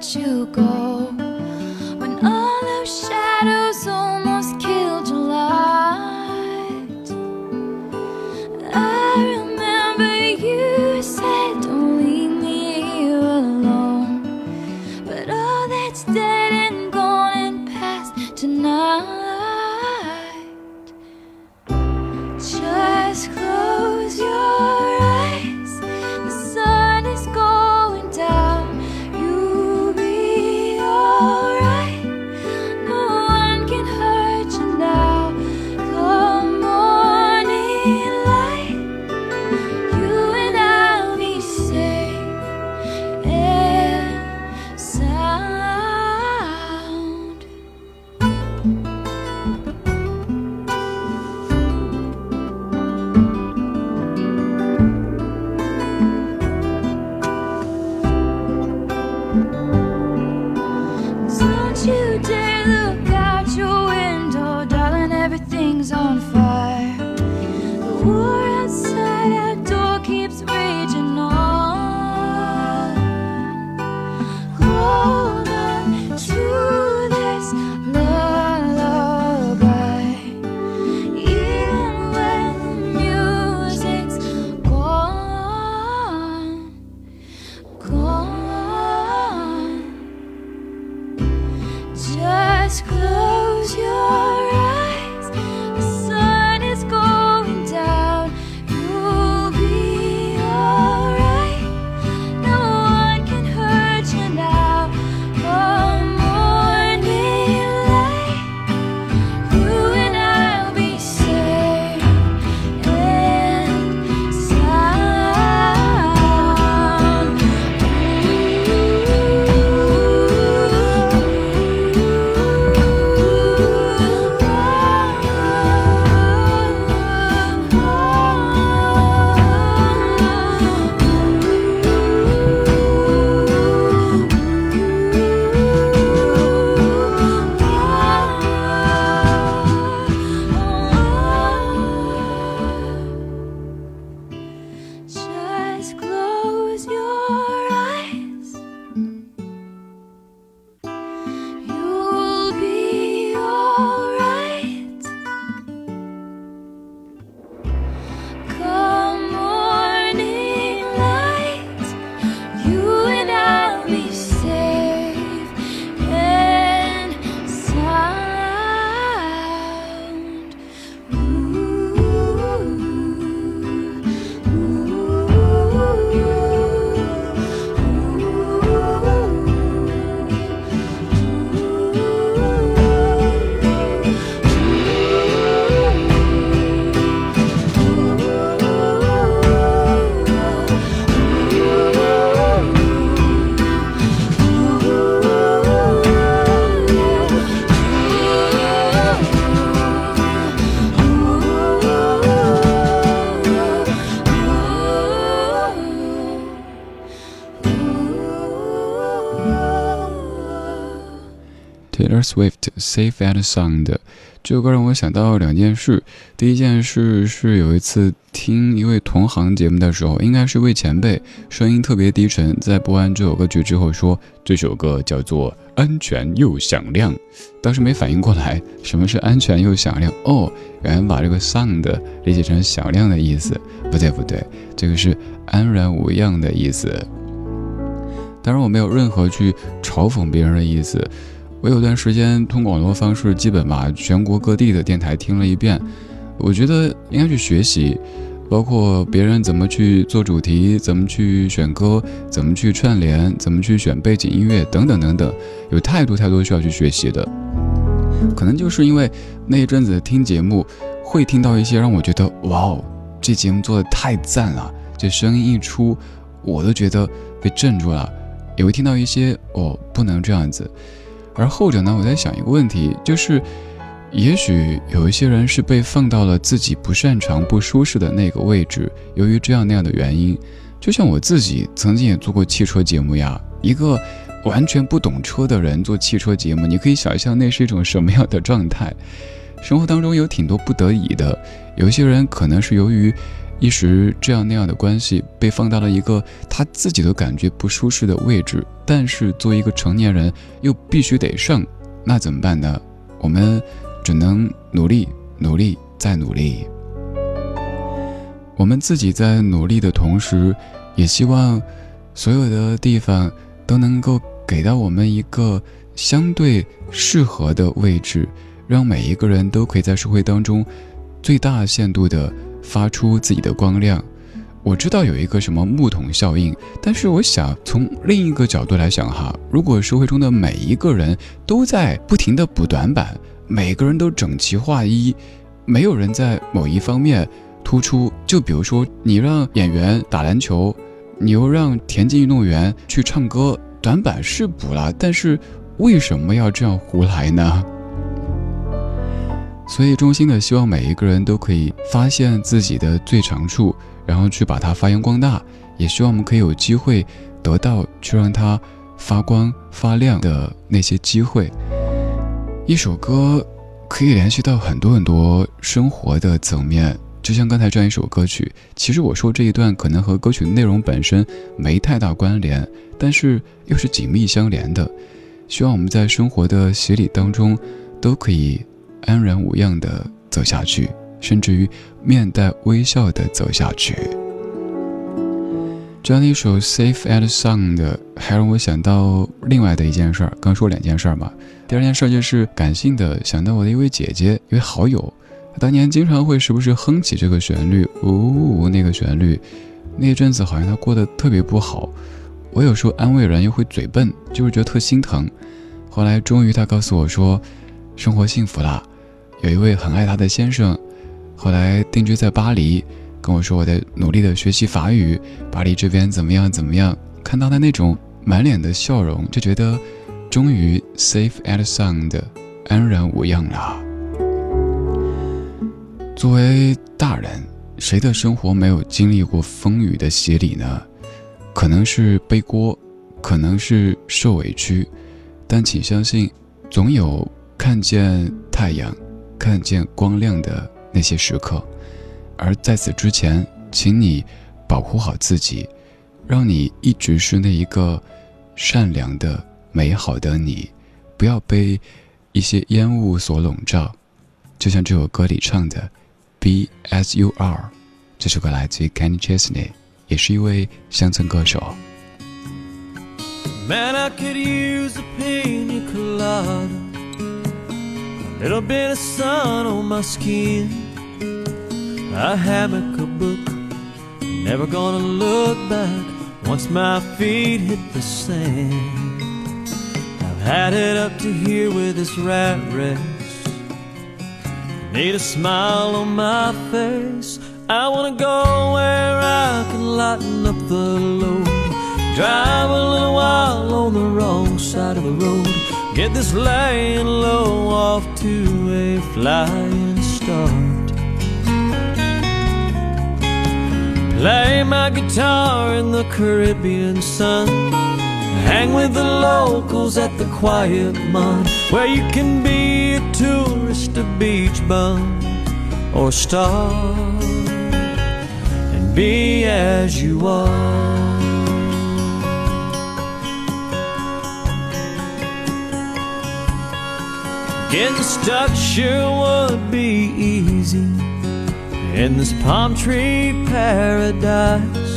let you go. Swift Safe and Sound 这首歌让我想到两件事。第一件事是有一次听一位同行节目的时候，应该是位前辈，声音特别低沉，在播完这首歌曲之后说这首歌叫做安全又响亮。当时没反应过来什么是安全又响亮哦，原来把这个 sound 理解成响亮的意思。不对不对，这个是安然无恙的意思。当然我没有任何去嘲讽别人的意思。我有段时间通过网络方式，基本把全国各地的电台听了一遍。我觉得应该去学习，包括别人怎么去做主题，怎么去选歌，怎么去串联，怎么去选背景音乐等等等等，有太多太多需要去学习的。可能就是因为那一阵子听节目，会听到一些让我觉得哇哦，这节目做的太赞了，这声音一出，我都觉得被震住了。也会听到一些哦，不能这样子。而后者呢，我在想一个问题，就是。也许有一些人是被放到了自己不擅长、不舒适的那个位置，由于这样那样的原因，就像我自己曾经也做过汽车节目呀。一个完全不懂车的人做汽车节目，你可以想象那是一种什么样的状态。生活当中有挺多不得已的，有些人可能是由于一时这样那样的关系，被放到了一个他自己都感觉不舒适的位置，但是作为一个成年人又必须得上，那怎么办呢？我们。只能努力，努力，再努力。我们自己在努力的同时，也希望所有的地方都能够给到我们一个相对适合的位置，让每一个人都可以在社会当中最大限度的发出自己的光亮。我知道有一个什么木桶效应，但是我想从另一个角度来想哈，如果社会中的每一个人都在不停的补短板。每个人都整齐划一，没有人在某一方面突出。就比如说，你让演员打篮球，你又让田径运动员去唱歌，短板是补了，但是为什么要这样胡来呢？所以，衷心的希望每一个人都可以发现自己的最长处，然后去把它发扬光大。也希望我们可以有机会得到去让它发光发亮的那些机会。一首歌可以联系到很多很多生活的层面，就像刚才这样一首歌曲。其实我说这一段可能和歌曲内容本身没太大关联，但是又是紧密相连的。希望我们在生活的洗礼当中，都可以安然无恙的走下去，甚至于面带微笑的走下去。这样的一首《Safe and Sound》还让我想到另外的一件事儿。刚说两件事儿嘛。第二件事就是感性的，想到我的一位姐姐，一位好友，当年经常会时不时哼起这个旋律，呜，那个旋律，那一阵子好像她过得特别不好。我有时候安慰人又会嘴笨，就是觉得特心疼。后来终于她告诉我说，生活幸福啦，有一位很爱她的先生，后来定居在巴黎，跟我说我在努力的学习法语，巴黎这边怎么样怎么样。看到她那种满脸的笑容，就觉得。终于 safe and sound，安然无恙了。作为大人，谁的生活没有经历过风雨的洗礼呢？可能是背锅，可能是受委屈，但请相信，总有看见太阳、看见光亮的那些时刻。而在此之前，请你保护好自己，让你一直是那一个善良的。美好的你，不要被一些烟雾所笼罩，就像这首歌里唱的 “Be as you are”。这首歌来自于 Kenny Chesney，也是一位乡村歌手。Man, I could use a pina colada, little bit of sun on my skin, a hammock, a book. Never gonna look back once my feet hit the sand. I've had it up to here with this rat race. Need a smile on my face. I wanna go where I can lighten up the load. Drive a little while on the wrong side of the road. Get this laying low off to a flying start. Play my guitar in the Caribbean sun Hang with the locals at the quiet mud Where you can be a tourist, a beach bum Or star And be as you are Getting stuck sure would be easy In this palm tree paradise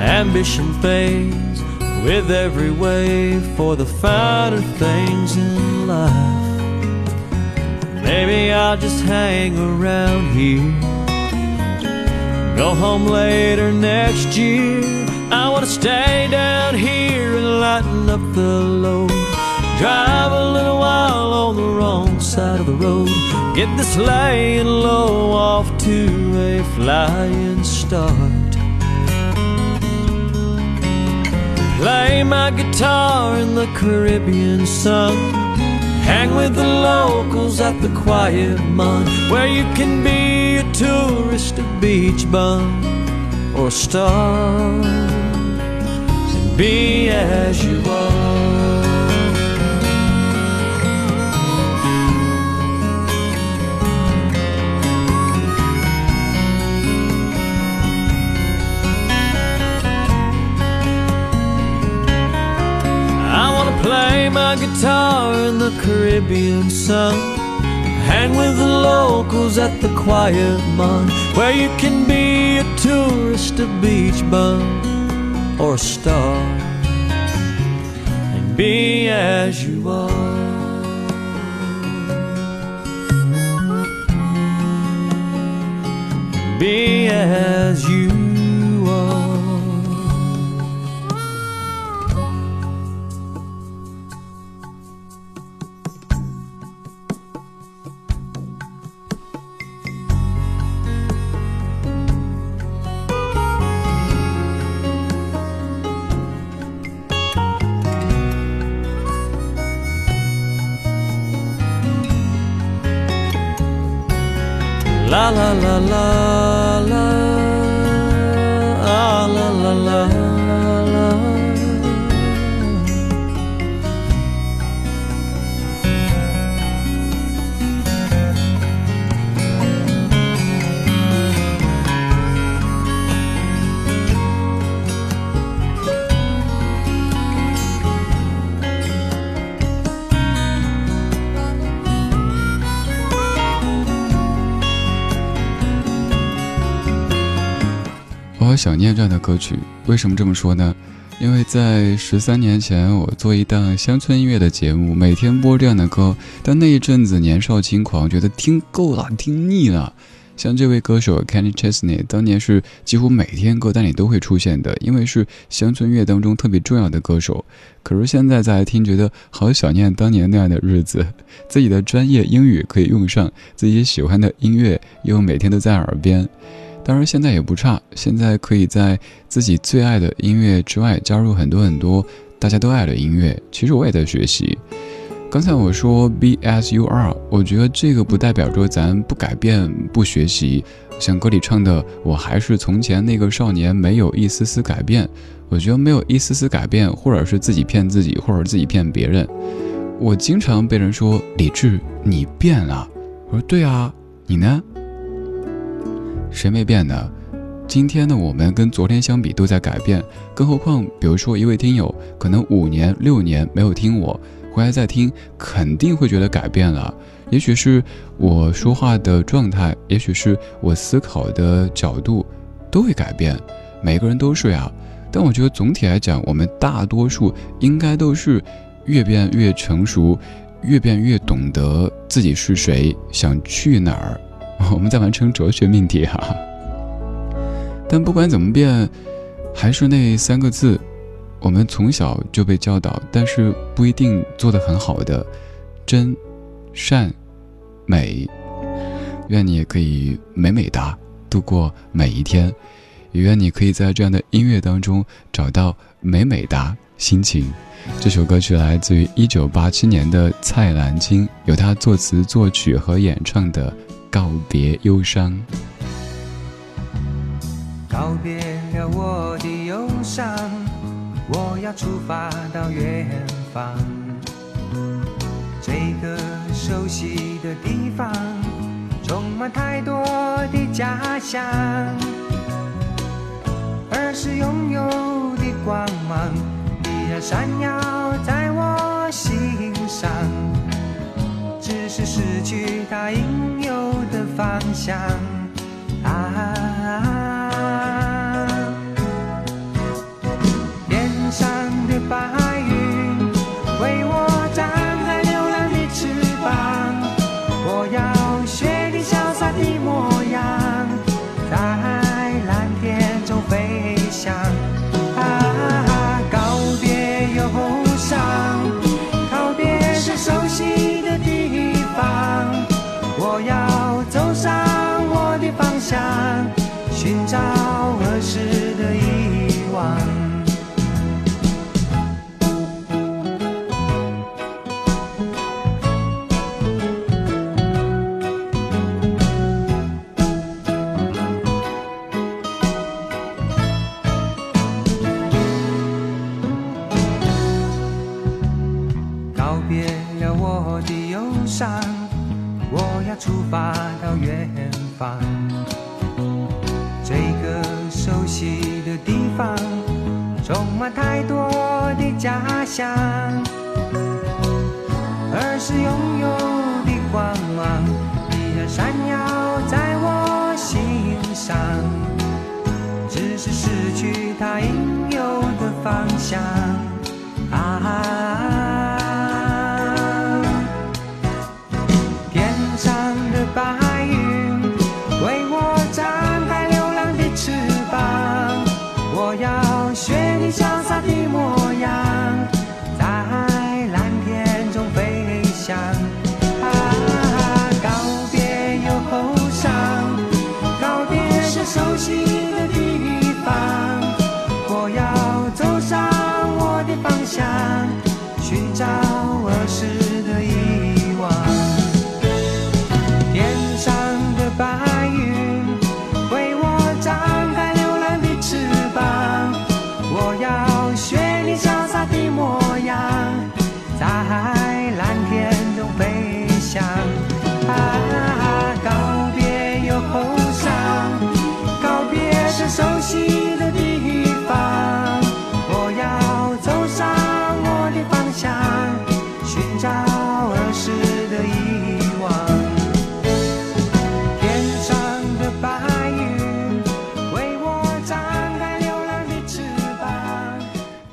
Ambition fades with every wave for the finer things in life. Maybe I'll just hang around here, Go home later next year. I wanna stay down here and lighten up the load. Side of the road. Get this laying low off to a flying start. Play my guitar in the Caribbean sun. Hang with the locals at the quiet mon, where you can be a tourist, a beach bum, or a star, and be as you are. Play my guitar in the Caribbean sun. Hang with the locals at the quiet mon, where you can be a tourist, a beach bum, or a star, and be as you are. Be as you 啦啦啦啦啦，好想念这样的歌曲，为什么这么说呢？因为在十三年前，我做一档乡村音乐的节目，每天播这样的歌。但那一阵子年少轻狂，觉得听够了，听腻了。像这位歌手 Kenny Chesney，当年是几乎每天歌单里都会出现的，因为是乡村乐当中特别重要的歌手。可是现在再来听，觉得好想念当年那样的日子，自己的专业英语可以用上，自己喜欢的音乐又每天都在耳边。当然，现在也不差。现在可以在自己最爱的音乐之外，加入很多很多大家都爱的音乐。其实我也在学习。刚才我说 B S U R，我觉得这个不代表着咱不改变、不学习。像歌里唱的，我还是从前那个少年，没有一丝丝改变。我觉得没有一丝丝改变，或者是自己骗自己，或者自己骗别人。我经常被人说：“李志，你变了。”我说：“对啊，你呢？”谁没变呢？今天的我们跟昨天相比都在改变，更何况，比如说一位听友可能五年、六年没有听我，回来再听，肯定会觉得改变了。也许是我说话的状态，也许是我思考的角度，都会改变。每个人都是呀，但我觉得总体来讲，我们大多数应该都是越变越成熟，越变越懂得自己是谁，想去哪儿。我们在完成哲学命题哈，但不管怎么变，还是那三个字，我们从小就被教导，但是不一定做得很好的，真、善、美。愿你也可以美美哒度过每一天，也愿你可以在这样的音乐当中找到美美哒心情。这首歌曲来自于一九八七年的蔡澜清，由他作词作曲和演唱的。告别忧伤，告别了我的忧伤，我要出发到远方。这个熟悉的地方，充满太多的家乡。儿时拥有的光芒，依然闪耀在我心上。只是失去它应有的方向啊！上，我要出发到远方。这个熟悉的地方，充满太多的家乡。儿时拥有的光芒，依然闪耀在我心上。只是失去它应有的方向。啊。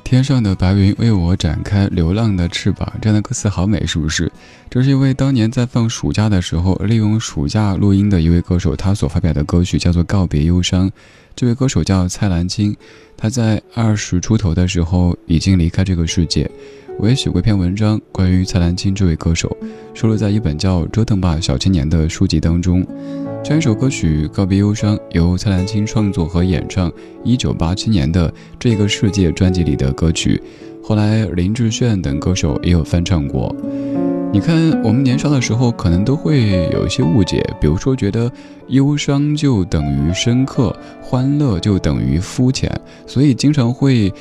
天上的白云为我展开流浪的翅膀，这样的歌词好美，是不是？这是一位当年在放暑假的时候，利用暑假录音的一位歌手，他所发表的歌曲叫做《告别忧伤》。这位歌手叫蔡澜清，他在二十出头的时候已经离开这个世界。我也写过一篇文章，关于蔡澜清这位歌手，收录在一本叫《折腾吧小青年》的书籍当中。这一首歌曲《告别忧伤》由蔡澜清创作和演唱，一九八七年的《这个世界》专辑里的歌曲，后来林志炫等歌手也有翻唱过。你看，我们年少的时候可能都会有一些误解，比如说觉得忧伤就等于深刻，欢乐就等于肤浅，所以经常会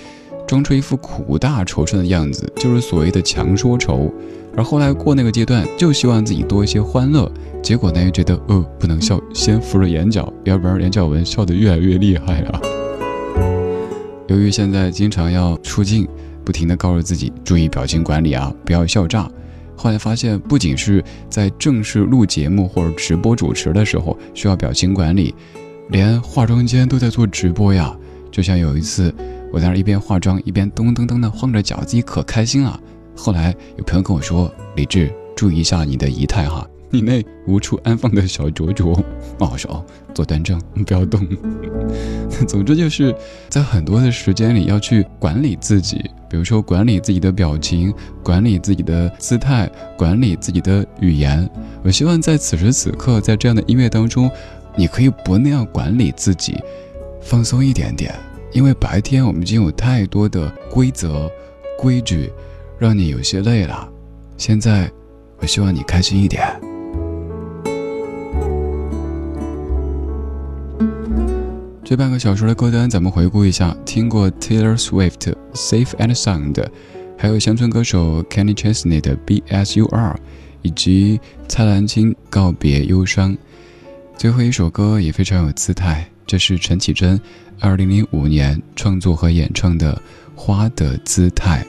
装出一副苦大仇深的样子，就是所谓的强说愁。而后来过那个阶段，就希望自己多一些欢乐。结果呢，又觉得呃不能笑，先扶着眼角，要不然眼角纹笑得越来越厉害了。由于现在经常要出镜，不停地告诉自己注意表情管理啊，不要笑炸。后来发现，不仅是在正式录节目或者直播主持的时候需要表情管理，连化妆间都在做直播呀。就像有一次，我在那一边化妆一边噔噔噔的晃着脚，自己可开心了。后来有朋友跟我说：“李志，注意一下你的仪态哈。”你那无处安放的小啄啄，哦，说哦坐端正，不要动。总之就是在很多的时间里要去管理自己，比如说管理自己的表情，管理自己的姿态，管理自己的语言。我希望在此时此刻，在这样的音乐当中，你可以不那样管理自己，放松一点点。因为白天我们已经有太多的规则、规矩，让你有些累了。现在，我希望你开心一点。这半个小时的歌单，咱们回顾一下：听过 Taylor Swift《Safe and Sound》，还有乡村歌手 Kenny Chesney 的《B S U R》，以及蔡澜清《告别忧伤》。最后一首歌也非常有姿态，这是陈绮贞2005年创作和演唱的《花的姿态》。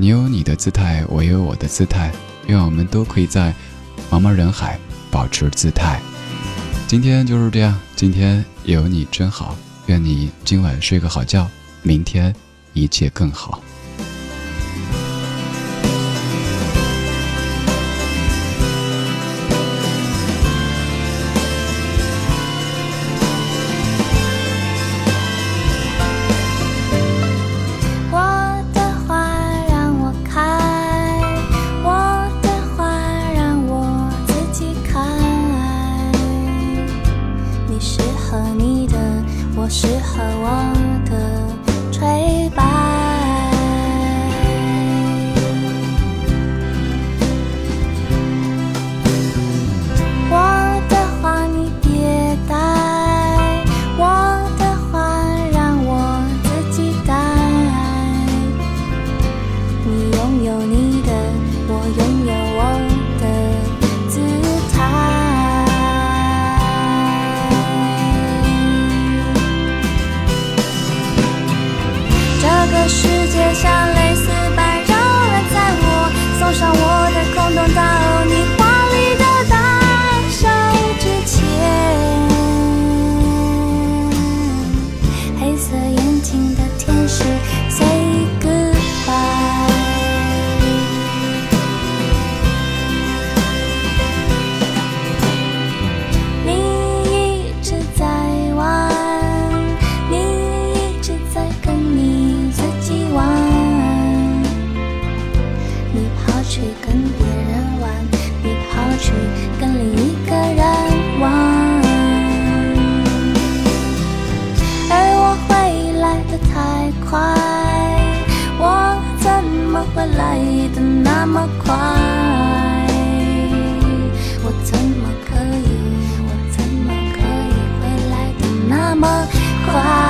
你有你的姿态，我有我的姿态，愿我们都可以在茫茫人海保持姿态。今天就是这样，今天有你真好，愿你今晚睡个好觉，明天一切更好。适合我么快？